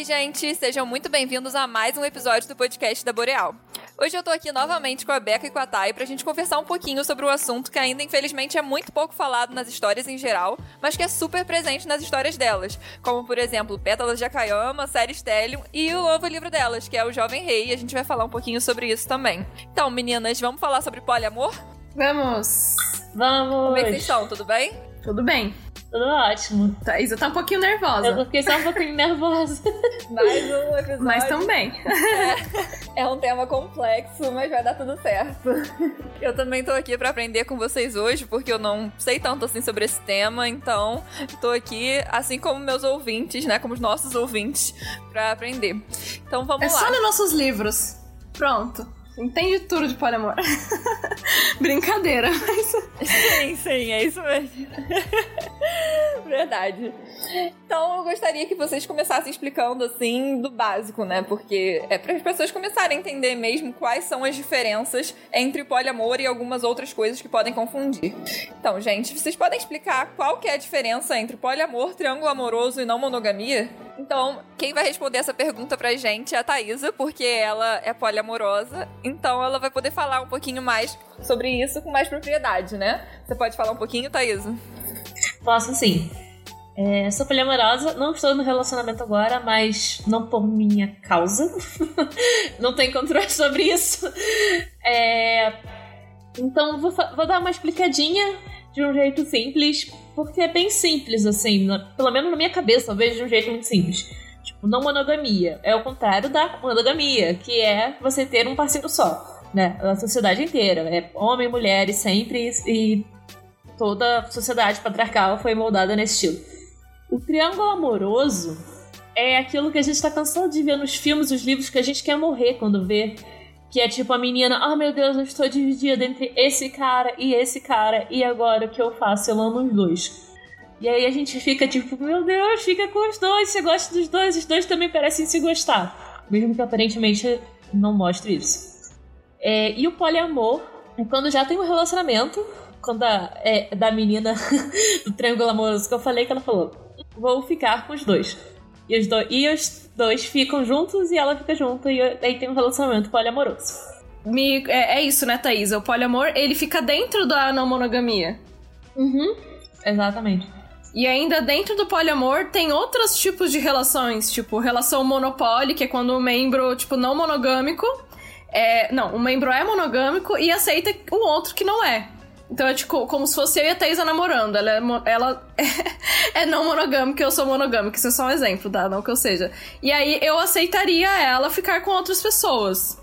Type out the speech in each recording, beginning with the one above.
Oi, gente! Sejam muito bem-vindos a mais um episódio do podcast da Boreal. Hoje eu tô aqui novamente com a Beca e com a Thay pra gente conversar um pouquinho sobre o assunto que ainda infelizmente é muito pouco falado nas histórias em geral, mas que é super presente nas histórias delas, como por exemplo Pétalas de Akayama, Série Stellium e o novo livro delas, que é O Jovem Rei, e a gente vai falar um pouquinho sobre isso também. Então, meninas, vamos falar sobre poliamor? Vamos! Vamos! Como é que vocês estão? Tudo bem? Tudo bem. Tudo ótimo. Thaisa tá um pouquinho nervosa. Eu fiquei só um pouquinho nervosa. Mais um episódio. Mas também. É, é um tema complexo, mas vai dar tudo certo. Eu também tô aqui para aprender com vocês hoje, porque eu não sei tanto assim sobre esse tema, então tô aqui, assim como meus ouvintes, né, como os nossos ouvintes, para aprender. Então vamos é lá. É só ler nossos livros. Pronto. Entende tudo de poliamor. Brincadeira, mas. Sim, sim, é isso mesmo. Verdade. Então eu gostaria que vocês começassem explicando assim do básico, né? Porque é para as pessoas começarem a entender mesmo quais são as diferenças entre poliamor e algumas outras coisas que podem confundir. Então, gente, vocês podem explicar qual que é a diferença entre poliamor, triângulo amoroso e não monogamia? Então, quem vai responder essa pergunta pra gente é a Thaisa, porque ela é poliamorosa, então ela vai poder falar um pouquinho mais sobre isso com mais propriedade, né? Você pode falar um pouquinho, Thaisa? Posso sim. É, sou poliamorosa, não estou no relacionamento agora, mas não por minha causa. não tenho controle sobre isso. É, então vou, vou, dar uma explicadinha de um jeito simples, porque é bem simples, assim, pelo menos na minha cabeça eu vejo de um jeito muito simples. Tipo, não monogamia. É o contrário da monogamia, que é você ter um parceiro só, né? A sociedade inteira. É homem, mulher e sempre, e toda a sociedade patriarcal foi moldada nesse estilo. O triângulo amoroso é aquilo que a gente tá cansado de ver nos filmes, os livros, que a gente quer morrer quando vê. Que é tipo a menina, ah oh, meu Deus, eu estou dividida entre esse cara e esse cara, e agora o que eu faço? Eu amo os dois. E aí a gente fica tipo, meu Deus, fica com os dois, você gosta dos dois, os dois também parecem se gostar. Mesmo que aparentemente não mostre isso. É, e o poliamor é quando já tem um relacionamento, quando a, é da menina do triângulo amoroso que eu falei, que ela falou: vou ficar com os dois. E os, do, e os dois ficam juntos e ela fica junto, e aí tem um relacionamento poliamoroso. Me, é, é, isso, né, Thaisa? O poliamor, ele fica dentro da não monogamia. Uhum, exatamente. E ainda dentro do poliamor tem outros tipos de relações, tipo relação monopólio, que é quando o membro, tipo, não monogâmico, é, não, o membro é monogâmico e aceita o outro que não é. Então é tipo como se fosse eu e a Thaisa namorando. Ela é, ela é, é não monogâmica eu sou monogâmica. Isso é só um exemplo, tá? Não que eu seja. E aí eu aceitaria ela ficar com outras pessoas.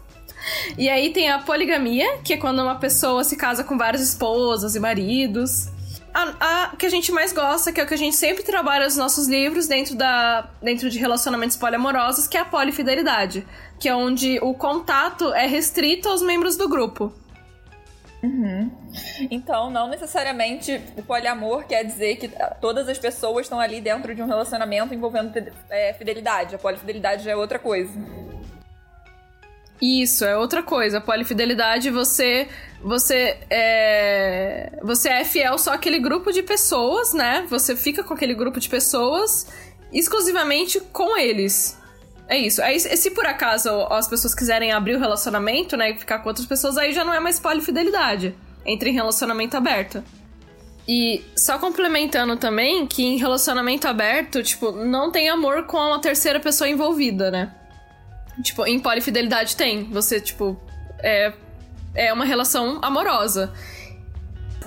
E aí tem a poligamia, que é quando uma pessoa se casa com várias esposas e maridos. A, a, que a gente mais gosta, que é o que a gente sempre trabalha nos nossos livros dentro, da, dentro de relacionamentos poliamorosos, que é a polifidelidade. Que é onde o contato é restrito aos membros do grupo. Uhum. Então, não necessariamente o poliamor quer dizer que todas as pessoas estão ali dentro de um relacionamento envolvendo é, fidelidade. A polifidelidade já é outra coisa. Isso, é outra coisa. A polifidelidade, você. Você é. Você é fiel só àquele grupo de pessoas, né? Você fica com aquele grupo de pessoas exclusivamente com eles. É isso. Aí, se por acaso as pessoas quiserem abrir o relacionamento, né, e ficar com outras pessoas, aí já não é mais polifidelidade. Entra em relacionamento aberto. E só complementando também que em relacionamento aberto, tipo, não tem amor com uma terceira pessoa envolvida, né? Tipo, em polifidelidade tem. Você, tipo, é, é uma relação amorosa.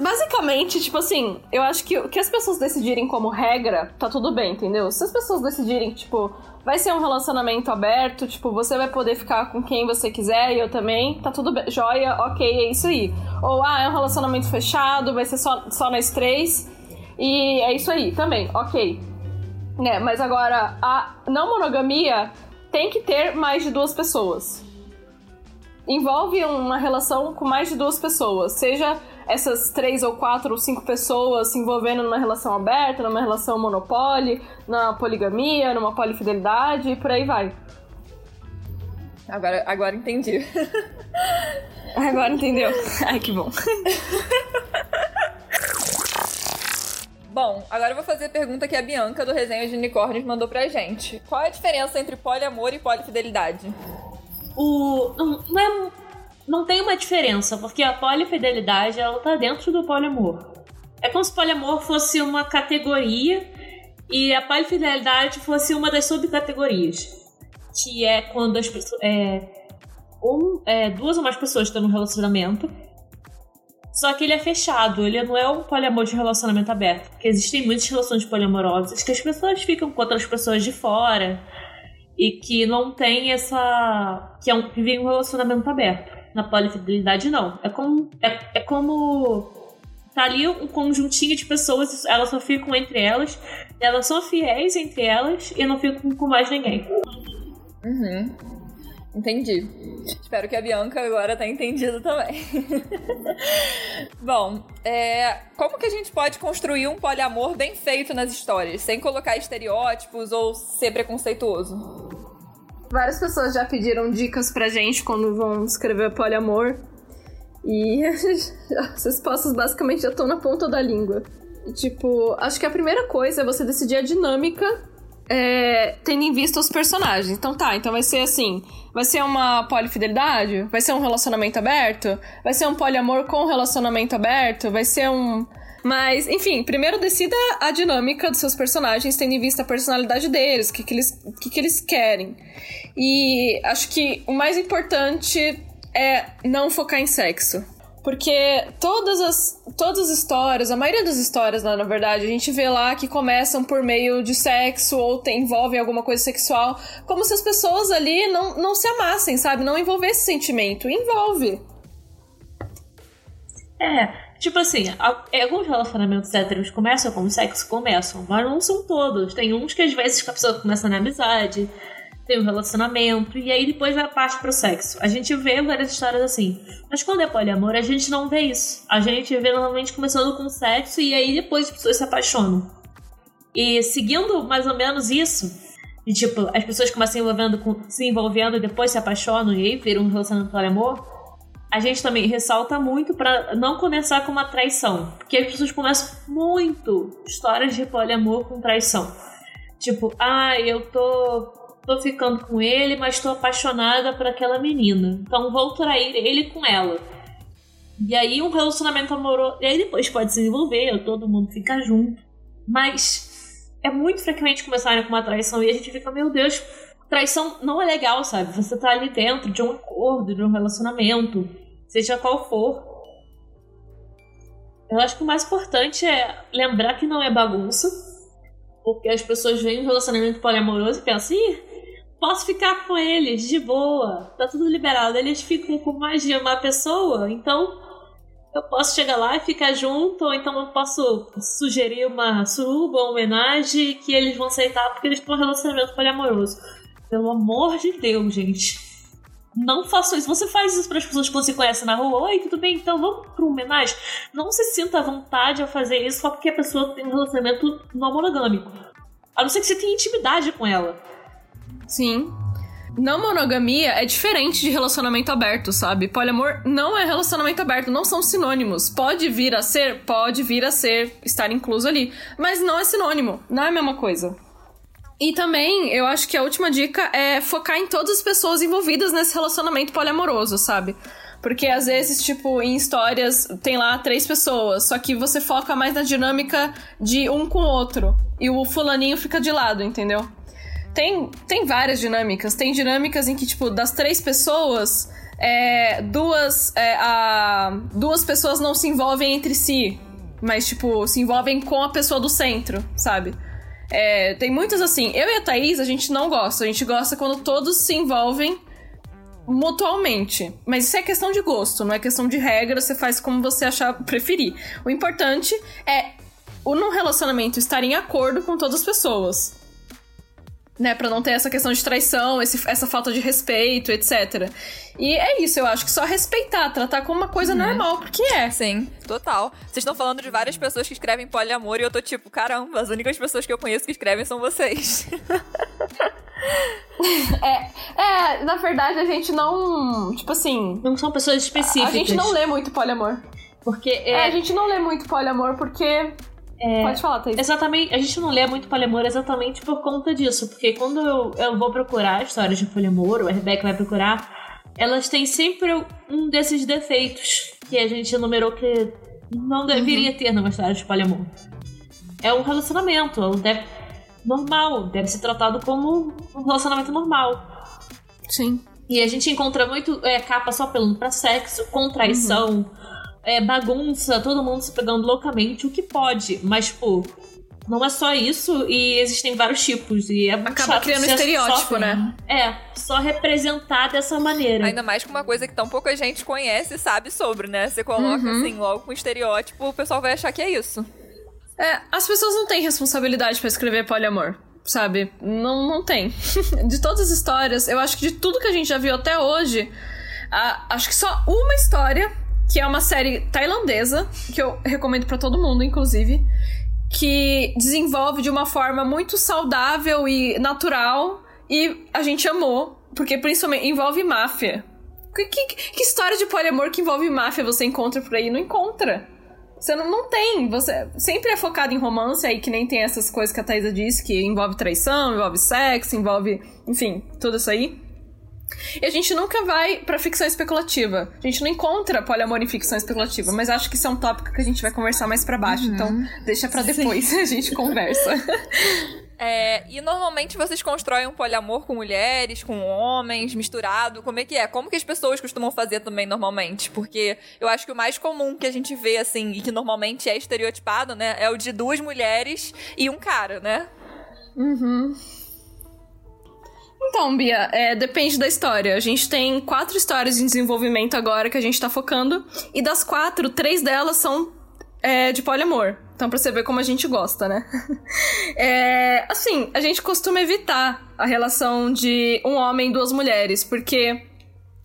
Basicamente, tipo assim, eu acho que o que as pessoas decidirem como regra, tá tudo bem, entendeu? Se as pessoas decidirem, tipo, vai ser um relacionamento aberto, tipo, você vai poder ficar com quem você quiser e eu também, tá tudo bem, joia, ok, é isso aí. Ou, ah, é um relacionamento fechado, vai ser só, só nós três, e é isso aí, também, ok. Né, mas agora, a não monogamia tem que ter mais de duas pessoas. Envolve uma relação com mais de duas pessoas, seja essas três ou quatro ou cinco pessoas se envolvendo numa relação aberta, numa relação monopólio, na poligamia, numa polifidelidade e por aí vai. Agora, agora entendi. agora entendeu. Ai, que bom. Bom, agora eu vou fazer a pergunta que a Bianca do Resenha de Unicórnios mandou pra gente. Qual é a diferença entre poliamor e polifidelidade? O. Não, não, é, não tem uma diferença, porque a polifidelidade ela tá dentro do poliamor. É como se o poliamor fosse uma categoria e a polifidelidade fosse uma das subcategorias. Que é quando as pessoas. É, um, é, duas ou mais pessoas estão num relacionamento só que ele é fechado, ele não é um poliamor de relacionamento aberto. Porque existem muitas relações poliamorosas que as pessoas ficam com outras pessoas de fora e que não tem essa. que, é um, que vem um relacionamento aberto. Na polifidelidade, não. É como. É, é como. Tá ali um conjuntinho de pessoas, elas só ficam entre elas, elas são fiéis entre elas e não ficam com mais ninguém. Uhum. Entendi. Espero que a Bianca agora tenha entendido também. Bom, é, como que a gente pode construir um poliamor bem feito nas histórias, sem colocar estereótipos ou ser preconceituoso? Várias pessoas já pediram dicas pra gente quando vão escrever poliamor. E as respostas basicamente já estão na ponta da língua. E, tipo, acho que a primeira coisa é você decidir a dinâmica é, tendo em vista os personagens. Então tá, então vai ser assim: vai ser uma polifidelidade? Vai ser um relacionamento aberto? Vai ser um poliamor com relacionamento aberto? Vai ser um. Mas, enfim, primeiro decida a dinâmica dos seus personagens, tendo em vista a personalidade deles, o que, que, eles, que, que eles querem. E acho que o mais importante é não focar em sexo. Porque todas as, todas as histórias, a maioria das histórias, na verdade, a gente vê lá que começam por meio de sexo ou envolvem alguma coisa sexual, como se as pessoas ali não, não se amassem, sabe? Não envolvesse sentimento. Envolve. É, tipo assim, alguns relacionamentos héteros começam como sexo, começam, mas não são todos. Tem uns que às vezes a pessoa começa na amizade, tem um relacionamento, e aí depois vai parte pro sexo. A gente vê várias histórias assim. Mas quando é poliamor, a gente não vê isso. A gente vê normalmente começando com sexo e aí depois as pessoas se apaixonam. E seguindo mais ou menos isso, de tipo, as pessoas começam se envolvendo, com, se envolvendo e depois se apaixonam e aí viram um relacionamento poliamor, a gente também ressalta muito para não começar com uma traição. Porque as pessoas começam muito histórias de poliamor com traição. Tipo, ah, eu tô tô ficando com ele, mas tô apaixonada por aquela menina. Então vou trair ele com ela. E aí um relacionamento amoroso. E aí depois pode se desenvolver, todo mundo fica junto. Mas é muito frequente começarem com uma traição e a gente fica, meu Deus, traição não é legal, sabe? Você tá ali dentro de um acordo, de um relacionamento, seja qual for. Eu acho que o mais importante é lembrar que não é bagunça. Porque as pessoas veem um relacionamento poliamoroso e pensam, ih, posso ficar com eles de boa, tá tudo liberado. Eles ficam com mais de uma pessoa, então eu posso chegar lá e ficar junto, ou então eu posso sugerir uma suruba, uma homenagem que eles vão aceitar porque eles têm um relacionamento poliamoroso. Pelo amor de Deus, gente. Não façam isso. Você faz isso para as pessoas que você conhece na rua. Oi, tudo bem? Então vamos para uma homenagem. Não se sinta à vontade a fazer isso só porque a pessoa tem um relacionamento não monogâmico. A não ser que você tenha intimidade com ela. Sim. Não monogamia é diferente de relacionamento aberto, sabe? Poliamor não é relacionamento aberto, não são sinônimos. Pode vir a ser, pode vir a ser, estar incluso ali, mas não é sinônimo, não é a mesma coisa. E também, eu acho que a última dica é focar em todas as pessoas envolvidas nesse relacionamento poliamoroso, sabe? Porque às vezes, tipo, em histórias tem lá três pessoas, só que você foca mais na dinâmica de um com o outro. E o fulaninho fica de lado, entendeu? Tem, tem várias dinâmicas. Tem dinâmicas em que, tipo, das três pessoas, é, duas, é, a, duas pessoas não se envolvem entre si, mas, tipo, se envolvem com a pessoa do centro, sabe? É, tem muitas assim. Eu e a Thaís, a gente não gosta. A gente gosta quando todos se envolvem mutualmente. Mas isso é questão de gosto, não é questão de regra, você faz como você achar preferir. O importante é no relacionamento estar em acordo com todas as pessoas né, para não ter essa questão de traição, esse, essa falta de respeito, etc. E é isso, eu acho que só respeitar, tratar como uma coisa uhum. normal, porque é. Sim, total. Vocês estão falando de várias pessoas que escrevem poliamor e eu tô tipo, caramba, as únicas pessoas que eu conheço que escrevem são vocês. é, é, na verdade a gente não, tipo assim, não são pessoas específicas. A, a gente não lê muito poliamor. Porque é... é, a gente não lê muito poliamor porque É, Pode falar, Thaís. Exatamente, a gente não lê muito poliamor exatamente por conta disso, porque quando eu, eu vou procurar histórias de poliamor, ou a Rebeca vai procurar, elas têm sempre um desses defeitos que a gente enumerou que não deveria uhum. ter numa história de poliamor. É um relacionamento, deve, normal, deve ser tratado como um relacionamento normal. Sim. E a gente encontra muito é, capa só apelando pra sexo, contraição. Uhum é, bagunça, todo mundo se pegando loucamente, o que pode, mas, tipo, não é só isso e existem vários tipos. E é Acaba criando estereótipo, né? É, só representar dessa maneira. Ainda mais com uma coisa que tão pouca gente conhece e sabe sobre, né? Você coloca uhum. assim, logo com estereótipo, o pessoal vai achar que é isso. É, as pessoas não têm responsabilidade para escrever poliamor, sabe? Não, não tem. de todas as histórias, eu acho que de tudo que a gente já viu até hoje, a, acho que só uma história que é uma série tailandesa, que eu recomendo para todo mundo, inclusive, que desenvolve de uma forma muito saudável e natural, e a gente amou, porque principalmente envolve máfia. Que, que, que história de poliamor que envolve máfia você encontra por aí? Não encontra. Você não, não tem. Você sempre é focado em romance, aí que nem tem essas coisas que a Thaisa disse, que envolve traição, envolve sexo, envolve, enfim, tudo isso aí. E a gente nunca vai pra ficção especulativa. A gente não encontra poliamor em ficção especulativa, mas acho que isso é um tópico que a gente vai conversar mais para baixo. Uhum. Então, deixa para depois Sim. a gente conversa. É, e normalmente vocês constroem um poliamor com mulheres, com homens, misturado. Como é que é? Como que as pessoas costumam fazer também normalmente? Porque eu acho que o mais comum que a gente vê, assim, e que normalmente é estereotipado, né? É o de duas mulheres e um cara, né? Uhum. Então, Bia, é, depende da história. A gente tem quatro histórias em desenvolvimento agora que a gente tá focando. E das quatro, três delas são é, de poliamor. Então, pra você ver como a gente gosta, né? é, assim, a gente costuma evitar a relação de um homem e duas mulheres, porque.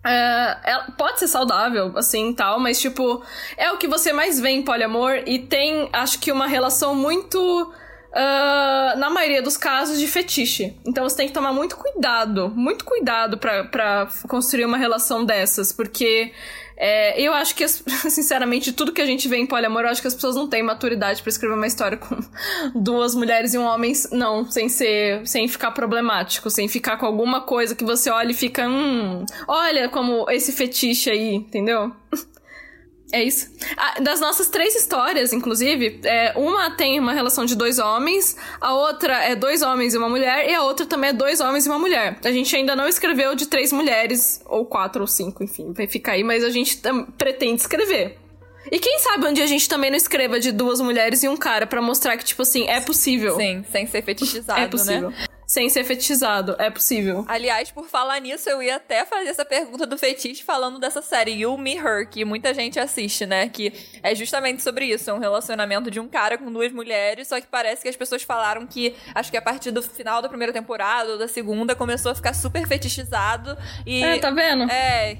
É, pode ser saudável, assim, tal, mas, tipo, é o que você mais vê em poliamor e tem, acho que, uma relação muito uh, na maioria dos casos, de fetiche. Então você tem que tomar muito cuidado, muito cuidado para construir uma relação dessas, porque é, eu acho que, sinceramente, tudo que a gente vê em poliamor, eu acho que as pessoas não têm maturidade para escrever uma história com duas mulheres e um homem, não, sem ser, sem ficar problemático, sem ficar com alguma coisa que você olha e fica, hum, olha como esse fetiche aí, entendeu? É isso. Ah, das nossas três histórias, inclusive, é, uma tem uma relação de dois homens, a outra é dois homens e uma mulher, e a outra também é dois homens e uma mulher. A gente ainda não escreveu de três mulheres, ou quatro ou cinco, enfim, vai ficar aí, mas a gente pretende escrever. E quem sabe um dia a gente também não escreva de duas mulheres e um cara para mostrar que, tipo assim, é possível. Sim, sem ser fetichizado, é possível. né? Sem ser fetichizado. É possível. Aliás, por falar nisso, eu ia até fazer essa pergunta do fetiche falando dessa série You, Me, Her, que muita gente assiste, né? Que é justamente sobre isso. É um relacionamento de um cara com duas mulheres, só que parece que as pessoas falaram que, acho que a partir do final da primeira temporada ou da segunda, começou a ficar super fetichizado. E, é, tá vendo? É.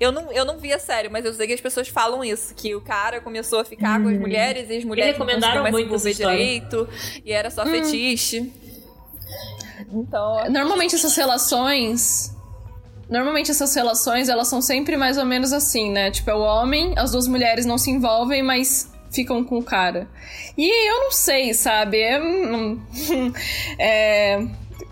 Eu não, eu não vi a série, mas eu sei que as pessoas falam isso, que o cara começou a ficar hum. com as hum. mulheres e as mulheres não conseguiam mais se envolver direito, e era só hum. fetiche. Então. Normalmente essas relações. Normalmente essas relações, elas são sempre mais ou menos assim, né? Tipo, é o homem, as duas mulheres não se envolvem, mas ficam com o cara. E eu não sei, sabe? É, é,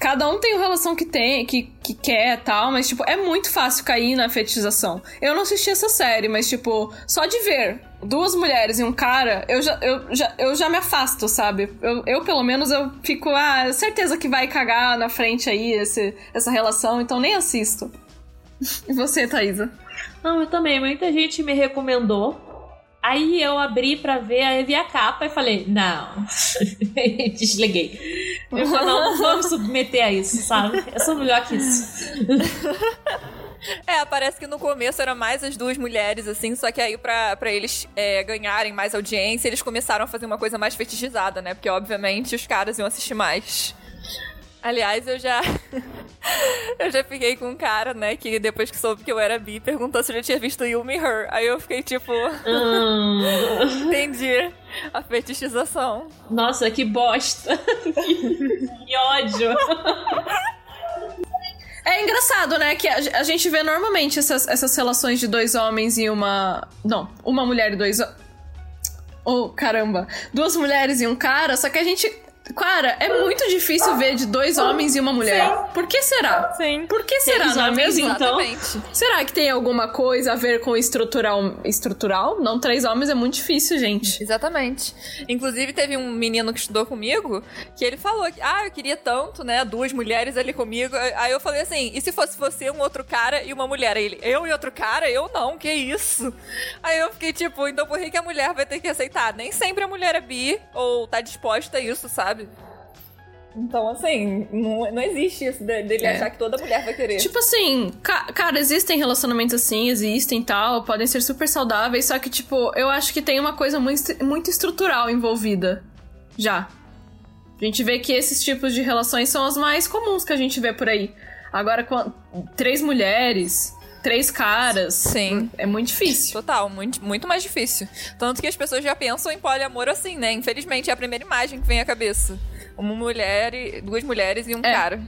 cada um tem a relação que tem, que, que quer tal, mas, tipo, é muito fácil cair na fetichização. Eu não assisti essa série, mas, tipo, só de ver duas mulheres e um cara, eu já, eu já, eu já me afasto, sabe? Eu, eu, pelo menos, eu fico, ah, certeza que vai cagar na frente aí esse, essa relação, então nem assisto. E você, Thaisa? Não, eu também. Muita gente me recomendou. Aí eu abri pra ver, aí vi a capa e falei, não. Desliguei. Eu falei, não, não vamos submeter a isso, sabe? Eu sou melhor que isso. É, parece que no começo era mais as duas mulheres, assim, só que aí pra eles é, ganharem mais audiência, eles começaram a fazer uma coisa mais fetichizada, né? Porque, obviamente, os caras iam assistir mais. Aliás, eu já. eu já fiquei com um cara, né, que depois que soube que eu era bi, perguntou se eu já tinha visto Yumi Her. Aí eu fiquei tipo. Hum. Entendi. A fetichização. Nossa, que bosta. que ódio. É engraçado, né? Que a, gente vê normalmente essas, essas relações de dois homens e uma. Não, uma mulher e dois. Oh, caramba. Duas mulheres e um cara, só que a gente Cara, é muito difícil ver de dois homens e uma mulher. Sim. Por que será? Sim. Por que será, não é mesmo? Então, será que tem alguma coisa a ver com estrutural? Estrutural? Não, três homens é muito difícil, gente. Exatamente. Inclusive, teve um menino que estudou comigo que ele falou que, ah, eu queria tanto, né? Duas mulheres ali comigo. Aí eu falei assim: e se fosse você, um outro cara e uma mulher? Aí ele, eu e outro cara? Eu não, que isso? Aí eu fiquei tipo, então por que, que a mulher vai ter que aceitar? Nem sempre a mulher é bi ou tá disposta a isso, sabe? Sabe? Então, assim, não, não existe isso dele é. achar que toda mulher vai querer. Tipo assim, ca cara, existem relacionamentos assim, existem tal, podem ser super saudáveis, só que, tipo, eu acho que tem uma coisa muito, muito estrutural envolvida. Já. A gente vê que esses tipos de relações são as mais comuns que a gente vê por aí. Agora, com três mulheres, três caras. Sim. É muito difícil. Total, muito, muito mais difícil. Tanto que as pessoas já pensam em poliamor assim, né? Infelizmente, é a primeira imagem que vem à cabeça. Uma mulher, e, duas mulheres e um é. cara.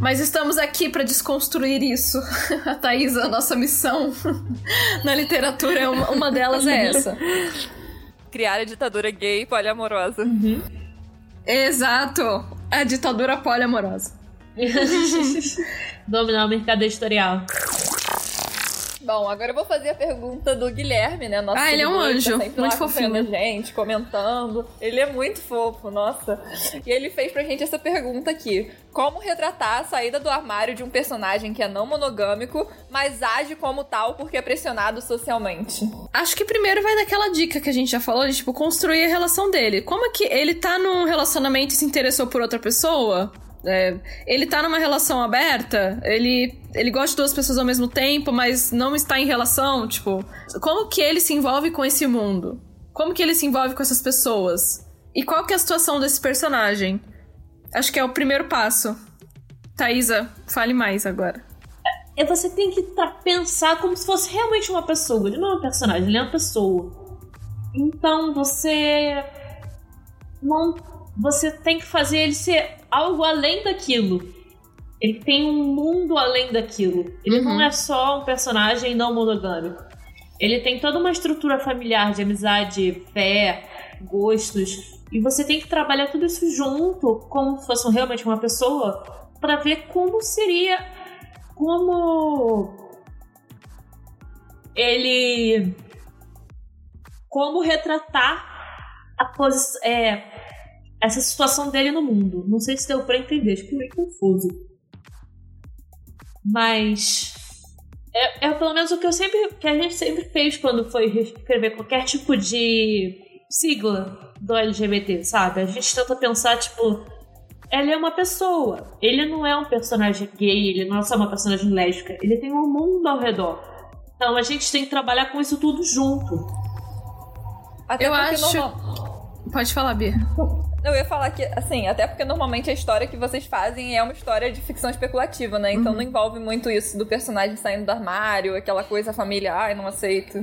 Mas estamos aqui para desconstruir isso. A Thaís, a nossa missão na literatura, uma, uma delas é essa. Criar a ditadura gay poliamorosa. Uhum. Exato! A ditadura poliamorosa. Dominar o mercado editorial. Bom, agora eu vou fazer a pergunta do Guilherme, né? Nosso ah, ele é um anjo. Tá muito fofinho. Gente, comentando. Ele é muito fofo, nossa. E ele fez pra gente essa pergunta aqui. Como retratar a saída do armário de um personagem que é não monogâmico, mas age como tal porque é pressionado socialmente? Acho que primeiro vai daquela dica que a gente já falou, de, tipo, construir a relação dele. Como é que ele tá num relacionamento e se interessou por outra pessoa? É, ele tá numa relação aberta, ele, ele gosta de duas pessoas ao mesmo tempo, mas não está em relação, tipo, como que ele se envolve com esse mundo? Como que ele se envolve com essas pessoas? E qual que é a situação desse personagem? Acho que é o primeiro passo. Thaisa, fale mais agora. É, você tem que tá, pensar como se fosse realmente uma pessoa. Ele não é um personagem, ele é uma pessoa. Então você não você tem que fazer ele ser algo além daquilo. Ele tem um mundo além daquilo. Ele uhum. não é só um personagem não monogâmico. Ele tem toda uma estrutura familiar de amizade, fé, gostos. E você tem que trabalhar tudo isso junto, como se fosse realmente uma pessoa, para ver como seria. Como. Ele. Como retratar a posição. É, essa situação dele no mundo. Não sei se deu pra entender, acho que meio confuso. Mas. É, é, pelo menos o que eu sempre. que a gente sempre fez quando foi escrever qualquer tipo de sigla do LGBT, sabe? A gente tenta pensar, tipo. Ele é uma pessoa. Ele não é um personagem gay, ele não é só uma personagem lésbica. Ele tem um mundo ao redor. Então a gente tem que trabalhar com isso tudo junto. Até eu acho. Pode falar, Bia. Eu ia falar que, assim, até porque normalmente a história que vocês fazem é uma história de ficção especulativa, né? Então uhum. não envolve muito isso do personagem saindo do armário, aquela coisa família, ai, não aceito.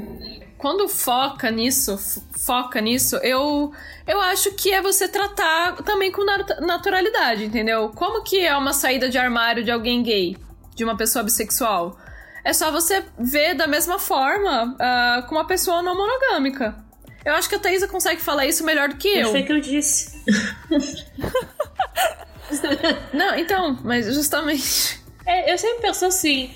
Quando foca nisso, foca nisso, eu eu acho que é você tratar também com naturalidade, entendeu? Como que é uma saída de armário de alguém gay, de uma pessoa bissexual? É só você ver da mesma forma uh, com uma pessoa não monogâmica. Eu acho que a Thaisa consegue falar isso melhor do que eu. Foi que eu disse. Não, então, mas justamente. É, eu sempre penso assim.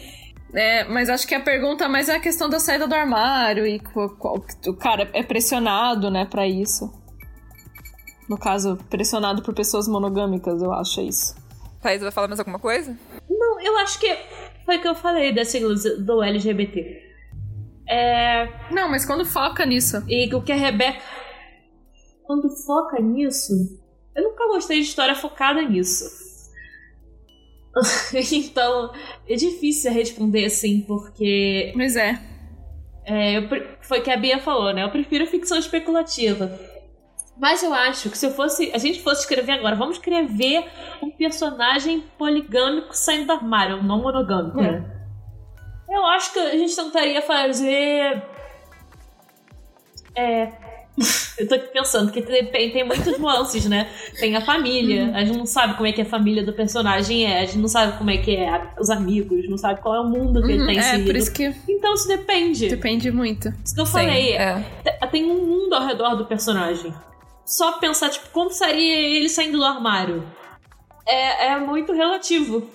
É, mas acho que a pergunta mais é a questão da saída do armário e o cara é pressionado, né, para isso. No caso, pressionado por pessoas monogâmicas, eu acho é isso. Thaís, vai falar mais alguma coisa? Não, eu acho que foi o que eu falei da sigla do LGBT. É... Não, mas quando foca nisso. E o que a Rebeca. Quando foca nisso. Eu nunca gostei de história focada nisso. então, é difícil responder assim, porque. Mas é. é eu, foi o que a Bia falou, né? Eu prefiro ficção especulativa. Mas eu acho que se eu fosse. A gente fosse escrever agora, vamos escrever um personagem poligâmico saindo do armário, não monogâmico, né? Eu acho que a gente tentaria fazer. É, Eu tô aqui pensando que tem, tem muitas nuances, né? Tem a família, Uhum. a gente não sabe como é que a família do personagem é, a gente não sabe como é que é a- os amigos, não sabe qual é o mundo que ele Uhum, tá é, inserido. por isso que Então isso depende. depende muito. Isso que eu Sim, falei, é. te- tem um mundo ao redor do personagem. Só pensar, tipo, como seria ele saindo do armário? É, é muito relativo.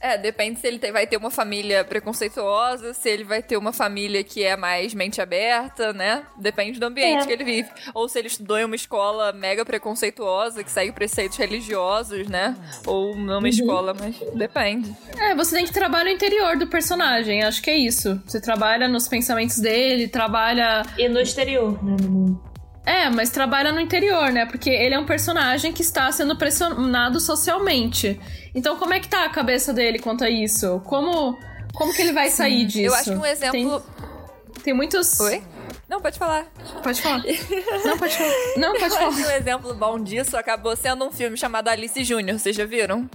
É, depende se ele tem- vai ter uma família preconceituosa, se ele vai ter uma família que é mais mente aberta, né? Depende do ambiente É. que ele vive. Ou se ele estudou em uma escola mega preconceituosa, que segue preceitos religiosos, né? Ou numa escola, mas depende. É, você tem que trabalhar no interior do personagem, acho que é isso. Você trabalha nos pensamentos dele, trabalha. E no exterior, né? No mundo. É, mas trabalha no interior, né? Porque ele é um personagem que está sendo pressionado socialmente. Então, como é que tá a cabeça dele quanto a isso? Como, como que ele vai sair disso? Eu acho que um exemplo. Tem, tem muitos. Oi? Não, pode falar. Pode falar. Não, pode falar. Não, pode Eu acho que falar. um exemplo bom disso acabou sendo um filme chamado Alice Júnior. Vocês já viram?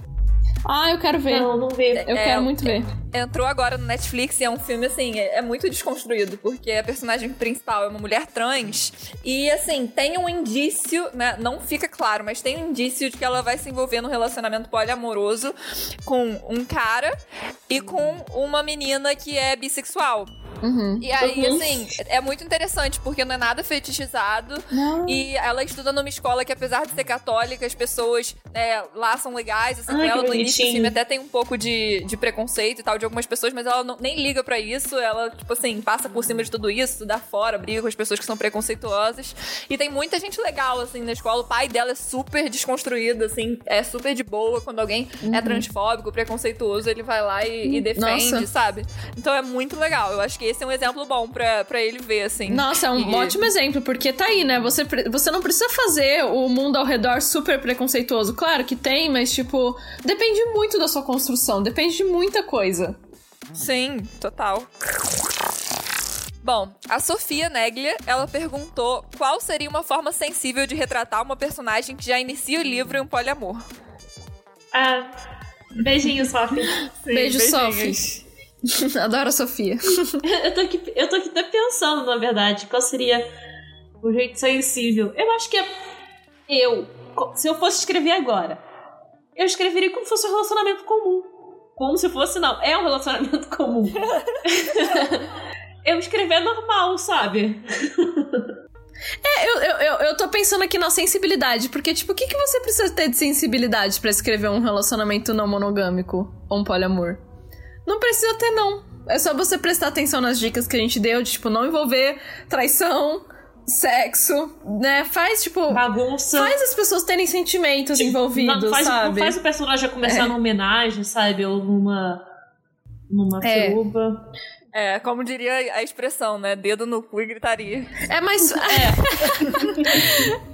Ah, eu quero ver. Não, não vê. Eu É, quero muito ver. Entrou agora no Netflix e é um filme, assim, é, é muito desconstruído, porque a personagem principal é uma mulher trans e, assim, tem um indício, né? Não fica claro, mas tem um indício de que ela vai se envolver num relacionamento poliamoroso com um cara e com uma menina que é bissexual. Uhum. E aí, Uhum. assim, é muito interessante, porque não é nada fetichizado. Não. E ela estuda numa escola que, apesar de ser católica, as pessoas né, lá são legais. Assim, Ai, ela no início do bonitinho. filme até tem um pouco de, de preconceito e tal de algumas pessoas, mas ela não- nem liga pra isso. Ela, tipo assim, passa por cima de tudo isso, dá fora, briga com as pessoas que são preconceituosas. E tem muita gente legal, assim, na escola. O pai dela é super desconstruído, assim, é super de boa. Quando alguém é transfóbico, preconceituoso, ele vai lá e, e defende, Nossa. sabe? Então é muito legal. Eu acho que esse é um exemplo bom pra, pra ele ver, assim. Nossa, é um E- ótimo exemplo, porque tá aí, né? Você, você não precisa fazer o mundo ao redor super preconceituoso. Claro que tem, mas, tipo, depende muito da sua construção, depende de muita coisa. Sim, total. Bom, a Sofia Neglia, ela perguntou qual seria uma forma sensível de retratar uma personagem que já inicia o livro em um poliamor. Ah, beijinho, Sophie. Beijo, beijinhos. Sophie. Adoro a Sofia. eu, tô aqui, eu tô aqui até pensando, na verdade, qual seria o jeito sensível. Eu acho que é eu, se eu fosse escrever agora, eu escreveria como se fosse um relacionamento comum. Como se fosse, não, é um relacionamento comum. eu escrever normal, sabe? É, eu, eu, eu, eu tô pensando aqui na sensibilidade, porque, tipo, o que, que você precisa ter de sensibilidade pra escrever um relacionamento não monogâmico ou um poliamor? Não precisa ter, não. É só você prestar atenção nas dicas que a gente deu, de, tipo, não envolver traição, sexo, né? Faz, tipo. Bagunça. Faz as pessoas terem sentimentos envolvidos, não, faz, sabe? não faz o personagem começar É. numa homenagem, sabe? Ou numa. numa É. É, como diria a expressão, né? Dedo no cu e gritaria. É mais.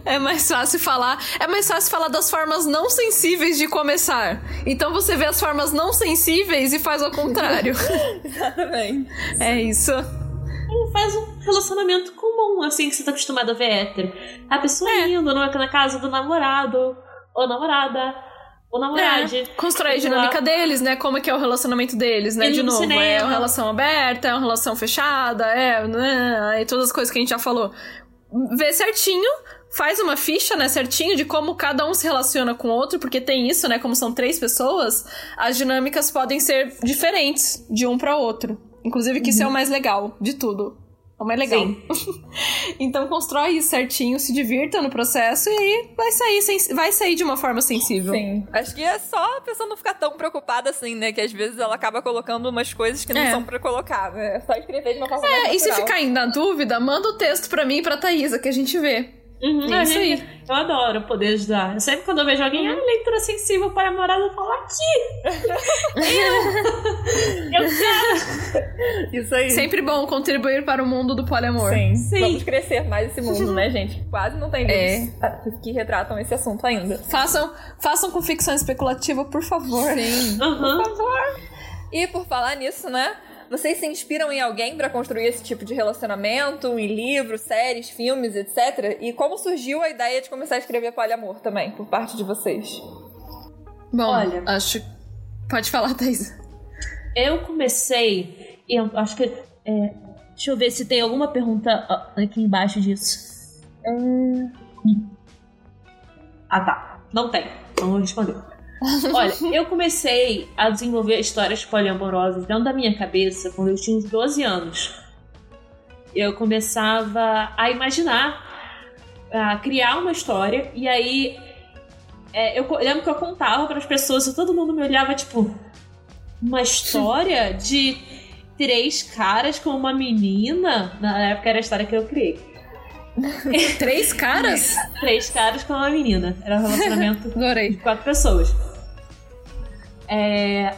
É. é mais fácil falar. É mais fácil falar das formas não sensíveis de começar. Então você vê as formas não sensíveis e faz ao contrário. Exatamente. é isso. Faz um relacionamento comum, assim, que você tá acostumado a ver hétero. A pessoa É. indo na, na casa do namorado, ou namorada, ou namorade. É, constrói a dinâmica deles, né? Como é que é o relacionamento deles, né? De no novo, é cinema. uma relação aberta, é uma relação fechada, é. Né, e todas as coisas que a gente já falou. Vê certinho, faz uma ficha, né, certinho, de como cada um se relaciona com o outro, porque tem isso, né? Como são três pessoas, as dinâmicas podem ser diferentes de um para outro. Inclusive, que isso é o mais legal de tudo. É o mais legal. Sim. então constrói isso certinho, se divirta no processo e aí vai sair, sens- vai sair de uma forma sensível. Sim. Acho que é só a pessoa não ficar tão preocupada assim, né? Que às vezes ela acaba colocando umas coisas que não É. são pra colocar, né? É só escrever de uma forma mais É, e se ficar aí na dúvida, manda o texto pra mim e pra Thaisa, que a gente vê. Uhum, É isso gente- aí. Eu adoro poder ajudar. Eu sempre quando eu vejo alguém, ah, leitura sensível para a namorada, eu falo aqui! eu! eu quero! Isso aí. Sempre bom contribuir para o mundo do poliamor. Sim. Sim. Vamos crescer mais esse mundo, né, gente? Quase não tem livros que retratam esse assunto ainda. Façam, façam com ficção especulativa, por favor. Sim. Uhum. E por falar nisso, né? Vocês se inspiram em alguém pra construir esse tipo de relacionamento, em livros, séries, filmes, etc? E como surgiu a ideia de começar a escrever poliamor também, por parte de vocês? Bom, Olha. acho. Pode falar, Thaisa. Eu comecei, eu acho que. é, deixa eu ver se tem alguma pergunta aqui embaixo disso. Ah, tá. Não tem. Não vou responder. Olha, eu comecei a desenvolver histórias poliamorosas dentro da minha cabeça quando eu tinha uns 12 anos. Eu começava a imaginar, a criar uma história, e aí é, eu lembro que eu contava para as pessoas e todo mundo me olhava tipo, uma história de três caras com uma menina. Na época era a história que eu criei. Três caras? Três caras com uma menina. Era um relacionamento de quatro pessoas. É...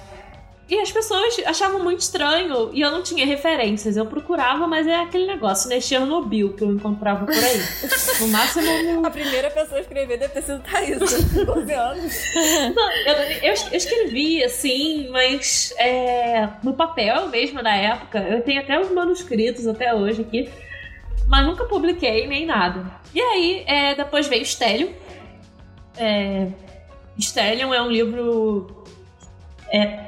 E as pessoas achavam muito estranho e eu não tinha referências. Eu procurava, mas é aquele negócio, né? Chernobyl que eu encontrava por aí. No máximo. No... A primeira pessoa a escrever deve ter sido Thaís, 12 anos. Não, eu, eu, eu escrevi, assim, mas é, no papel mesmo da época. Eu tenho até os manuscritos até hoje aqui. Mas nunca publiquei nem nada. E aí, é, depois veio Stellium. É, Stellium é um livro. É,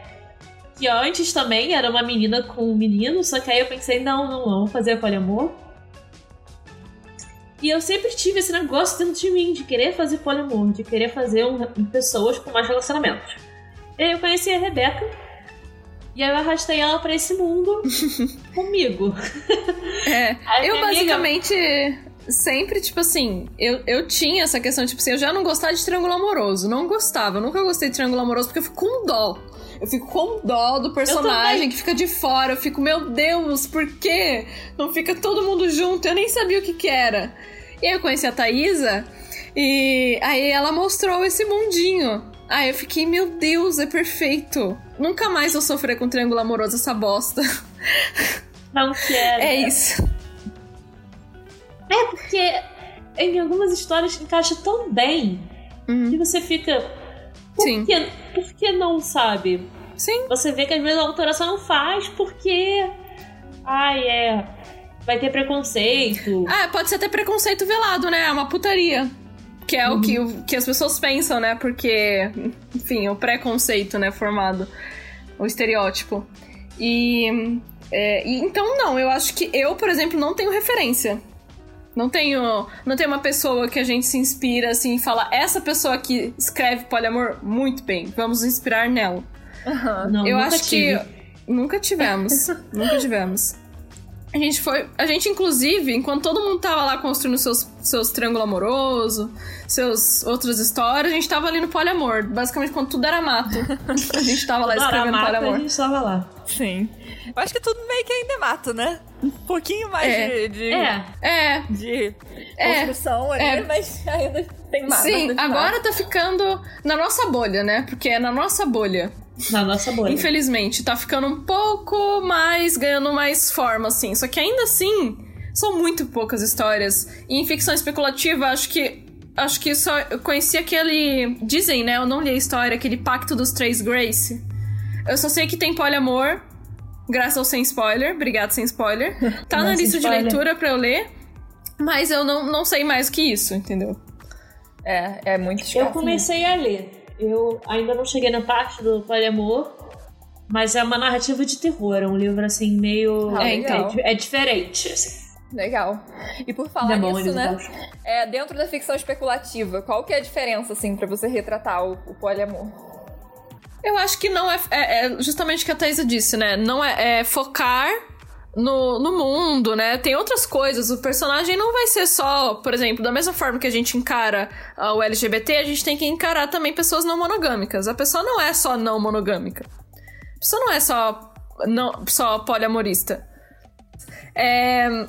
que antes também era uma menina com um menino, só que aí eu pensei, não, não, vamos fazer poliamor. E eu sempre tive esse negócio dentro de mim, de querer fazer poliamor, de querer fazer um, pessoas com mais relacionamentos. E aí eu conheci a Rebeca, e aí eu arrastei ela pra esse mundo comigo. É, eu basicamente amiga... sempre, tipo assim, eu, eu tinha essa questão, tipo assim, eu já não gostava de triângulo amoroso, não gostava, eu nunca gostei de triângulo amoroso porque eu fico com dó. Eu fico com dó do personagem que fica de fora. Eu fico, meu Deus, por quê? Não fica todo mundo junto. Eu nem sabia o que que era. E aí eu conheci a Thaisa e aí ela mostrou esse mundinho. Aí eu fiquei, meu Deus, é perfeito. Nunca mais vou sofrer com triângulo amoroso essa bosta. Não quero. É isso. É porque em algumas histórias encaixa tão bem uhum. que você fica. Por Sim. Que, por que não, sabe? Sim. Você vê que às vezes a autora só não faz porque. Ai, é. Vai ter preconceito. Ah, pode ser até preconceito velado, né? É uma putaria. Que é uhum. o que, que as pessoas pensam, né? Porque, enfim, o preconceito, né? Formado. O estereótipo. E, é, e. Então, não, eu acho que eu, por exemplo, não tenho referência. Não tenho, não tenho uma pessoa que a gente se inspira assim e fala: essa pessoa aqui escreve poliamor muito bem, vamos inspirar nela. Uhum. Não, eu acho tive. que nunca tivemos. nunca tivemos. A gente foi. A gente, inclusive, enquanto todo mundo tava lá construindo seus, seus triângulo amoroso, seus outras histórias, a gente tava ali no poliamor. Basicamente, quando tudo era mato. a gente tava lá escrevendo mato, poliamor. A gente tava lá. Sim. Eu acho que tudo meio que ainda é mato, né? Um pouquinho mais é. de, de. É. É. De construção é. ali, mas ainda tem mato. Sim, agora tá ficando na nossa bolha, né? Porque é na nossa bolha. Na nossa bolha. Infelizmente, tá ficando um pouco mais, ganhando mais forma, assim. Só que ainda assim, são muito poucas histórias. E em ficção especulativa, acho que. Acho que só. Eu conheci aquele. Dizem, né? Eu não li a história, aquele Pacto dos Três Grace. Eu só sei que tem poliamor, graças ao sem spoiler. Obrigado, sem spoiler. Tá na lista de leitura pra eu ler. Mas eu não, não sei mais que isso, entendeu? É, é muito escasso. Eu comecei a ler. Eu ainda não cheguei na parte do poliamor, mas é uma narrativa de terror. É um livro, assim, meio... Ah, é, é, é, diferente, assim. Legal. E por falar nisso, né? É, dentro da ficção especulativa, qual que é a diferença, assim, para você retratar o, o poliamor? Eu acho que não é, é, é, justamente o que a Thaisa disse, né? Não é, é, focar no, no mundo, né? Tem outras coisas. O personagem não vai ser só, por exemplo, da mesma forma que a gente encara o LGBT, a gente tem que encarar também pessoas não monogâmicas. A pessoa não é só não monogâmica. A pessoa não é só, não, só poliamorista. É,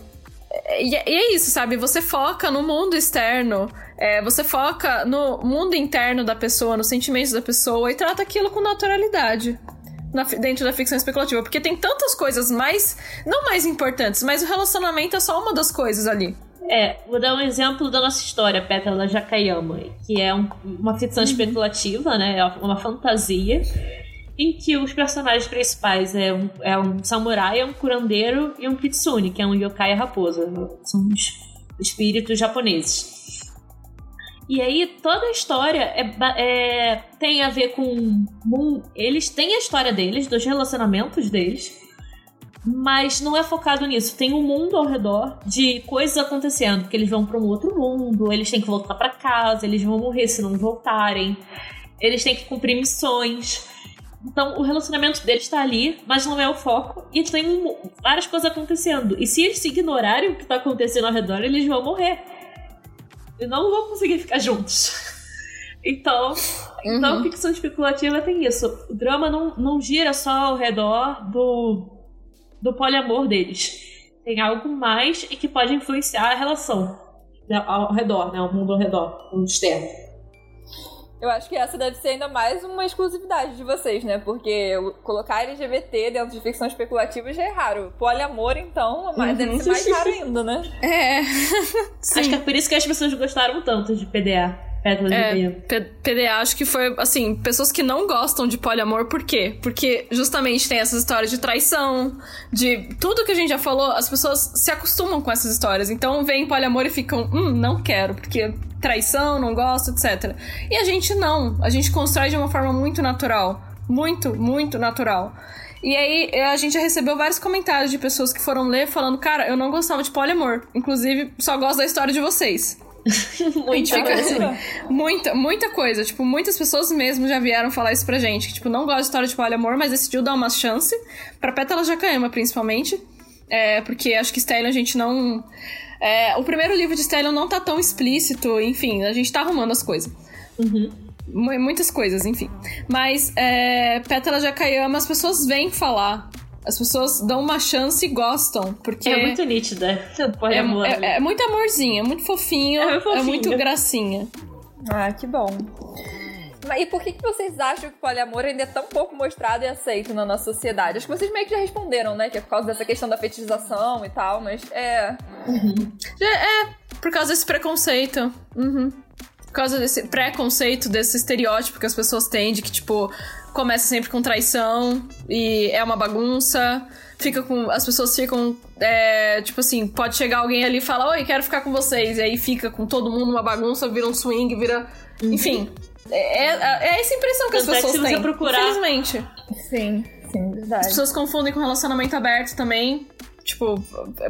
e é isso, sabe? Você foca no mundo externo, é, você foca no mundo interno da pessoa, nos sentimentos da pessoa e trata aquilo com naturalidade. Na, dentro da ficção especulativa, porque tem tantas coisas mais, não mais importantes, mas o relacionamento é só uma das coisas ali. É, vou dar um exemplo da nossa história, Pétala Jakayama, que é um, uma ficção uhum. especulativa, né? É uma fantasia em que os personagens principais é um, é um samurai, é um curandeiro e um kitsune, que é um yokai raposa. São os espíritos japoneses. E aí toda a história é, é, tem a ver com. Eles têm a história deles, dos relacionamentos deles. mas não é focado nisso. Tem um mundo ao redor de coisas acontecendo, porque eles vão para um outro mundo, eles têm que voltar para casa, eles vão morrer se não voltarem, eles têm que cumprir missões. Então, o relacionamento deles está ali, mas não é o foco, e tem várias coisas acontecendo. E se eles se ignorarem o que está acontecendo ao redor, eles vão morrer. E não vão conseguir ficar juntos. Então, uhum. então ficção especulativa tem isso. O drama não, não gira só ao redor do, do poliamor deles. Tem algo mais e que pode influenciar a relação né, ao redor, né? O mundo ao redor, o externo. Eu acho que essa deve ser ainda mais uma exclusividade de vocês, né? Porque colocar LGBT dentro de ficção especulativa já é raro. Poliamor, então, mas uhum. deve ser mais raro ainda, né? É. acho que é por isso que as pessoas gostaram tanto de PDA. Pétalas é, de PDA acho que foi, assim, pessoas que não gostam de poliamor, por quê? Porque justamente tem essas histórias de traição, de tudo que a gente já falou, as pessoas se acostumam com essas histórias. Então vem poliamor e ficam, hum, não quero, porque traição, não gosto, etc. E a gente não, a gente constrói de uma forma muito natural. Muito, muito natural. E aí, a gente já recebeu vários comentários de pessoas que foram ler falando: Cara, eu não gostava de poliamor. Inclusive, só gosto da história de vocês. muita coisa. muita, muita coisa. Tipo, muitas pessoas mesmo já vieram falar isso pra gente. Que, tipo, não gosta de história de poliamor, mas decidiu dar uma chance. Pra Pétala Jacayama, principalmente. É, porque acho que Stellion a gente não... É, o primeiro livro de Stellion não tá tão explícito. Enfim, a gente tá arrumando as coisas. Uhum. Muitas coisas, enfim. Mas é, Pétala Jacayama, as pessoas vêm falar as pessoas dão uma chance e gostam, porque... É muito nítida. É, amor, é, é, é, muito amorzinho, é muito fofinho, é, fofinho. é muito gracinha. Ah, que bom. E por que, que vocês acham que o poliamor ainda é tão pouco mostrado e aceito na nossa sociedade? Acho que vocês meio que já responderam, né? Que é por causa dessa questão da fetichização e tal, mas é. Uhum. É, é, por causa desse preconceito. Uhum. Por causa desse preconceito, desse estereótipo que as pessoas têm de que, tipo, começa sempre com traição e é uma bagunça. Fica com. As pessoas ficam. É, tipo assim, pode chegar alguém ali e falar, oi, quero ficar com vocês. E aí fica com todo mundo uma bagunça, vira um swing, vira. Uhum. Enfim. É, é, é, essa impressão que Tanto as pessoas é que se têm. Procurar... Infelizmente. Sim, sim, verdade. As pessoas confundem com relacionamento aberto também. Tipo,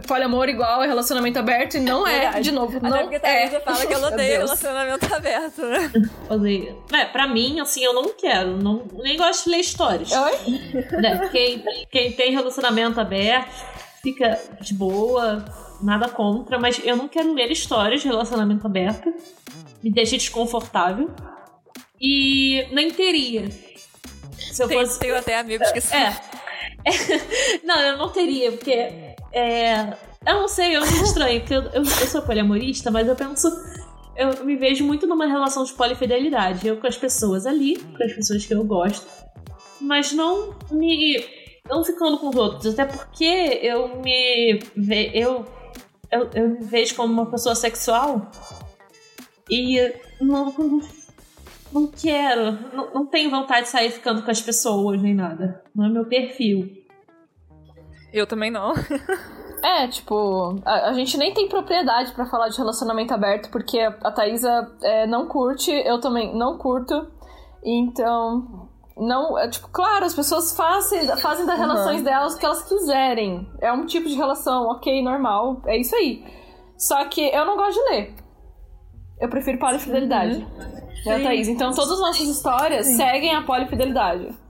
poliamor igual é relacionamento aberto e não é, Verdade. de novo. Até não porque é. fala que ela odeia relacionamento aberto, né? Odeio. É, pra mim, assim, eu não quero. Não, nem gosto de ler histórias. Oi? Né? Quem, quem tem relacionamento aberto fica de boa, nada contra, mas eu não quero ler histórias de relacionamento aberto. Me deixa desconfortável. E nem teria. Se eu fosse... Tenho até amigos que são. É. não, eu não teria, porque é, eu não sei, eu me estranho, porque eu, eu, eu, sou poliamorista, mas eu penso. Eu me vejo muito numa relação de polifidelidade. Eu com as pessoas ali, com as pessoas que eu gosto, mas não me. não ficando com os outros. Até porque eu me. Ve, eu, eu, eu me vejo como uma pessoa sexual e não, não, quero, não, não tenho vontade de sair ficando com as pessoas nem nada. Não é meu perfil. Eu também não. É, tipo, a, a, gente nem tem propriedade para falar de relacionamento aberto, porque a, a Thaisa é, não curte, eu também não curto. Então, não. É, tipo, claro, as pessoas fazem, fazem das relações uhum. delas o que elas quiserem. É um tipo de relação, ok, normal, é isso aí. Só que eu não gosto de ler. Eu prefiro polifidelidade. Uhum. É a Thaís. Então, todas as nossas histórias Sim. seguem a polifidelidade.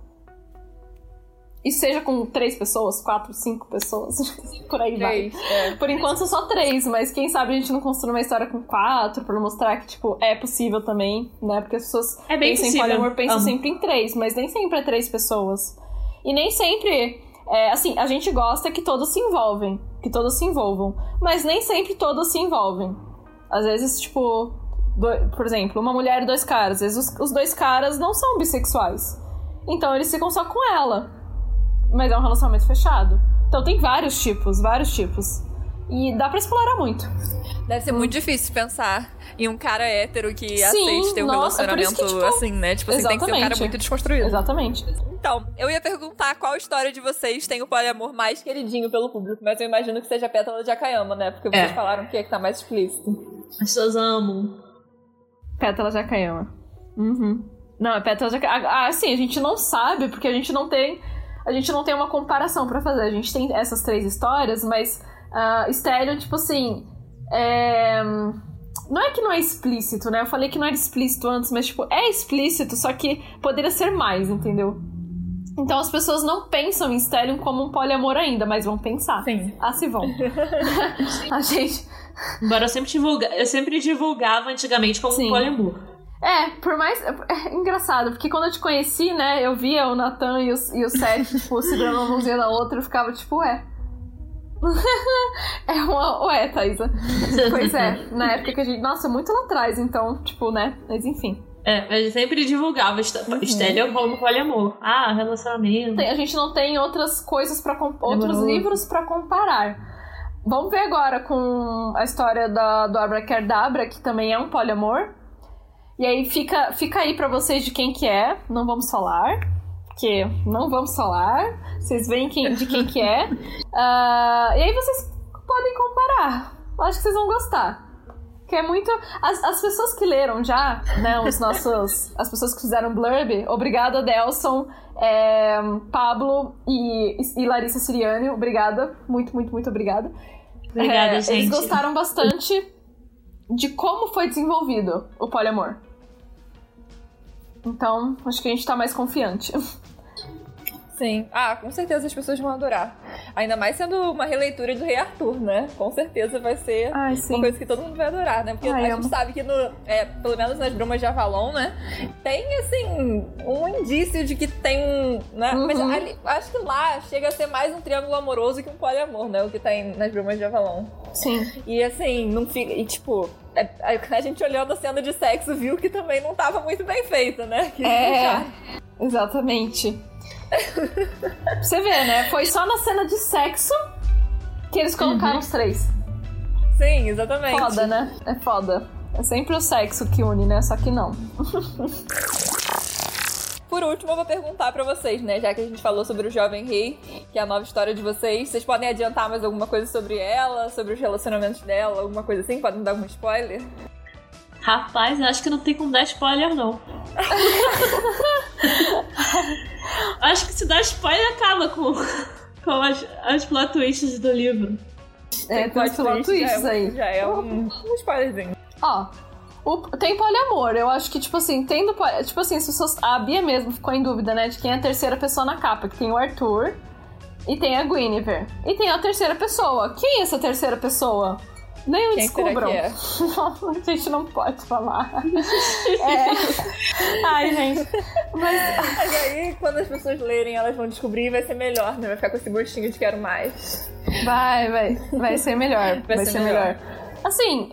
E seja com três pessoas, quatro, cinco pessoas, por aí três, vai. É. Por enquanto são só três, mas quem sabe a gente não construa uma história com quatro pra mostrar que, tipo, é possível também, né? Porque as pessoas é bem pensam possível. em poliamor, pensam Amo. sempre em três, mas nem sempre é três pessoas. E nem sempre. É, assim, a gente gosta que todos se envolvem, que todos se envolvam, mas nem sempre todos se envolvem. Às vezes, tipo, do, por exemplo, uma mulher e dois caras, às vezes os, os dois caras não são bissexuais. Então eles ficam só com ela mas é um relacionamento fechado. Então tem vários tipos, vários tipos. E dá pra explorar muito. Deve ser muito difícil pensar em um cara hétero que Sim, aceite ter um nossa, relacionamento que, tipo, assim, né? Tipo assim, tem que ser um cara muito desconstruído. Exatamente. Então, eu ia perguntar qual história de vocês tem o poliamor mais queridinho pelo público, mas eu imagino que seja a Pétala de Akayama, né? Porque vocês é. falaram que é que tá mais explícito. As pessoas amam. Pétala de Akayama. Uhum. Não, é Pétala de Akayama. Ah, sim, a gente não sabe, porque a gente não tem a gente não tem uma comparação pra fazer. A gente tem essas três histórias, mas uh, tipo assim. É... Não é que não é explícito, né? Eu falei que não era explícito antes, mas, tipo, é explícito, só que poderia ser mais, entendeu? Então as pessoas não pensam em Stellium como um poliamor ainda, mas vão pensar. Sim. Ah, se vão. a gente. Embora eu sempre, divulga... eu sempre divulgava antigamente como Sim. um poliamor. É, por mais. É engraçado, porque quando eu te conheci, né, eu via o Nathan e o, e o Seth, tipo, segurando uma mãozinha da outra, eu ficava tipo, ué. é uma. Ué, Thaisa. pois é, na época que a gente. Nossa, muito lá atrás, então, tipo, né? Mas enfim. É, mas sempre divulgava Uhum. Como poliamor. Ah, relacionamento. Tem- a gente não tem outras coisas para outros livros pra comparar. Vamos ver agora com a história da, do Abracadabra, que também é um poliamor. E aí fica, fica aí pra vocês de quem que é, não vamos falar. Porque não vamos falar. Vocês veem quem, de quem que é. Ah, e aí vocês podem comparar. Eu acho que vocês vão gostar. Que é muito. As, as pessoas que leram já, né? Os nossos. as pessoas que fizeram blurb, obrigada, Delson, é, Pablo e, e Larissa Siriani. Obrigada. Muito, muito, muito obrigada. Obrigada, É, gente. Eles gostaram bastante de como foi desenvolvido o poliamor. Então, acho que a gente tá mais confiante. Sim. Ah, com certeza as pessoas vão adorar. Ainda mais sendo uma releitura do Rei Arthur, né? Com certeza vai ser Ai, uma coisa que todo mundo vai adorar, né? Porque Ai, a amo. gente sabe que, no, é, pelo menos nas Brumas de Avalon, né? Tem, assim, um indício de que tem. Né? Uhum. Mas ali- acho que lá chega a ser mais um triângulo amoroso que um poliamor, né? O que tem nas Brumas de Avalon. Sim. E assim, não fica. E tipo, é- a, a gente olhando a cena de sexo viu que também não tava muito bem feita, né? Que É, exatamente. Você vê, né? Foi só na cena de sexo que eles colocaram os três. Sim, exatamente. Foda, né? É foda. É sempre o sexo que une, né? Só que não. Por último, eu vou perguntar pra vocês, né? Já que a gente falou sobre o Jovem Rei, que é a nova história de vocês, vocês podem adiantar mais alguma coisa sobre ela, sobre os relacionamentos dela, alguma coisa assim? Podem dar algum spoiler? Rapaz, eu acho que não tem como dar spoiler, não. acho que se dá spoiler, acaba com, com as, as plot twists do livro. É, tem os plot twists já é, aí. Já é um, um spoilerzinho. Ó, o- tem poliamor. Eu acho que, tipo assim, tendo. Tipo assim, as pessoas. A Bia mesmo ficou em dúvida, né? De quem é a terceira pessoa na capa. Que tem o Arthur e tem a Guinevere. E tem a terceira pessoa. Quem é essa terceira pessoa? Nem Quem será descubram. é? a gente não pode falar. é. Ai, gente. Mas. Aí, quando as pessoas lerem, elas vão descobrir e vai ser melhor, né? Vai ficar com esse gostinho de quero mais. Vai, vai. Vai ser melhor. Vai, ser, melhor. Assim,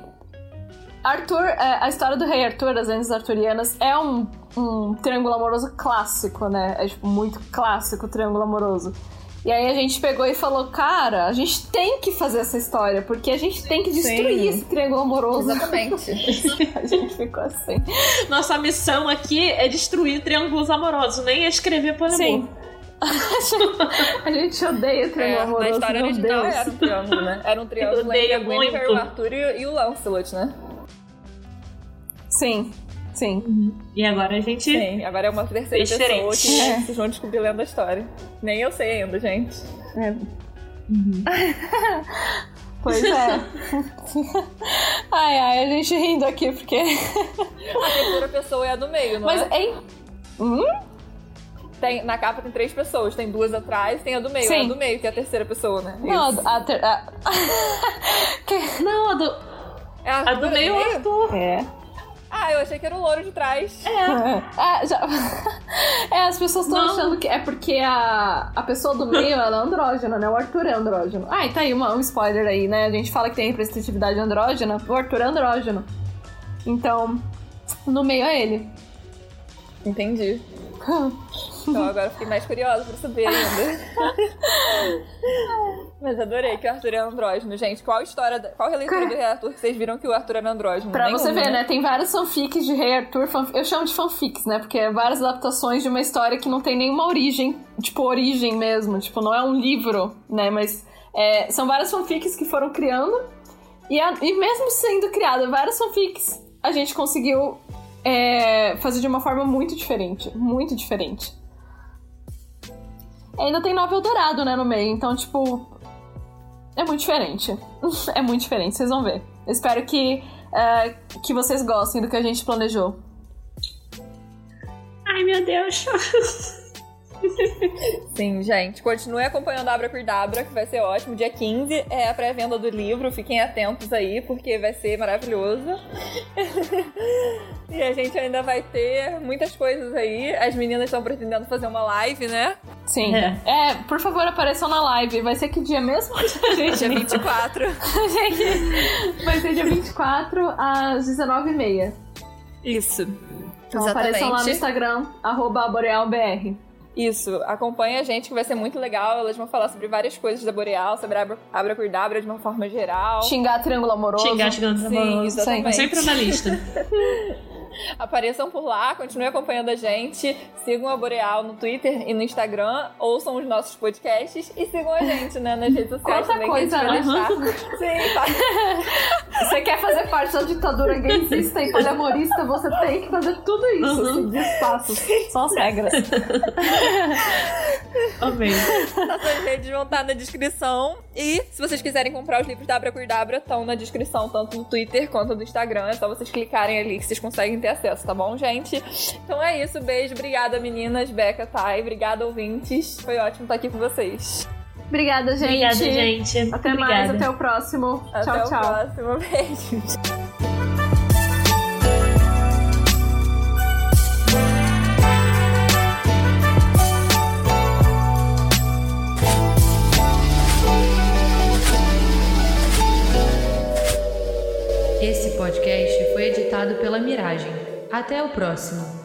Arthur, é, a história do rei Arthur, das lendas arturianas, é um, um triângulo amoroso clássico, né? É tipo muito clássico o triângulo amoroso. E aí a gente pegou e falou, cara, a gente tem que fazer essa história, porque a gente tem que destruir Sim. esse triângulo amoroso. Exatamente. a gente ficou assim. Nossa missão aqui é destruir triângulos amorosos, nem é escrever poliamor. Sim. a gente odeia triângulo É, na amoroso, história meu original Deus. era um triângulo, né? Era um triângulo Eu odeio entre a Guinevere, muito. o Arthur e, e o Lancelot, né? Sim, sim. E agora a gente. Sim, agora é uma terceira Diferente. pessoa que É. vocês vão descobrir lendo a história. Nem eu sei ainda, gente. É. Pois é. ai, ai, a gente rindo aqui porque. A terceira pessoa é a do meio, não Mas, é? hein? Hum? Tem, na capa tem três pessoas, tem duas atrás, tem a do meio. É a Sim. do meio que é a terceira pessoa, né? Não, Isso. a, ter- a... Que- Não, a do, É a do meio é o Arthur. É. Ah, eu achei que era o louro de trás. Ah, já... é, as pessoas estão achando que é porque a, a pessoa do meio ela é andrógena, né? O Arthur é andrógeno. Ah, e tá aí uma- um spoiler aí, né? A gente fala que tem representatividade andrógena, o Arthur é andrógeno. Então, no meio é ele. Entendi. Então agora eu fiquei mais curiosa pra saber ainda. Mas adorei que o Arthur é andrógeno. Gente, qual história, da- qual releitura do Rei Arthur que vocês viram que o Arthur era andrógeno? Pra Nenhuma, você ver, né? Tem várias fanfics de Rei Arthur. fanf- Eu chamo de fanfics, né? Porque é várias adaptações de uma história que não tem nenhuma origem. Tipo, origem mesmo. Tipo, não é um livro, né? Mas é, são várias fanfics que foram criando. E, a- e mesmo sendo criadas várias fanfics, a gente conseguiu é, fazer de uma forma muito diferente. Muito diferente. ainda tem novel dourado, né, no meio. Então, tipo, é muito diferente. é muito diferente, vocês vão ver. Espero que, uh, que vocês gostem do que a gente planejou. Ai, meu Deus. Sim, gente. Continue acompanhando a Abra por Dabra, que vai ser ótimo. Dia 15 é a pré-venda do livro. Fiquem atentos aí, porque vai ser maravilhoso. e a gente ainda vai ter muitas coisas aí. As meninas estão pretendendo fazer uma live, né? Sim. É. é. por favor, apareçam na live. Vai ser que dia mesmo? gente, dia 24. gente, vai ser dia 24 às 19h30. Isso. Então Exatamente. apareçam lá no Instagram, arroba borealbr. Isso, acompanha a gente que vai ser muito legal. Elas vão falar sobre várias coisas da Boreal, sobre a Abra, Abra por Dabra de uma forma geral. Xingar Triângulo Amoroso. Xingar Triângulo Amoroso. Sim, exatamente. Sempre na lista. Apareçam por lá, continuem acompanhando a gente, sigam a Boreal no Twitter e no Instagram, ouçam os nossos podcasts e sigam a gente, né, nas redes sociais Quanta também coisa, que a gente vai né? deixar. Sim, tá. Você quer fazer parte da ditadura gaysista e poliamorista, você tem que fazer tudo isso, uhum. seguir os passos, são as regras. Amém. Nossas redes vão estar na descrição e se vocês quiserem comprar os livros da Abra por Dabra, estão na descrição, tanto no Twitter quanto no Instagram, é só vocês clicarem ali que vocês conseguem ter acesso, tá bom, gente? Então é isso, beijo, obrigada meninas, Beca, Thay, obrigada ouvintes, foi ótimo estar aqui com vocês. Obrigada, gente. Obrigada, gente. Até obrigada. mais, até o próximo. Até tchau, o tchau. próximo, beijo. podcast foi editado pela Miragem. Até o próximo!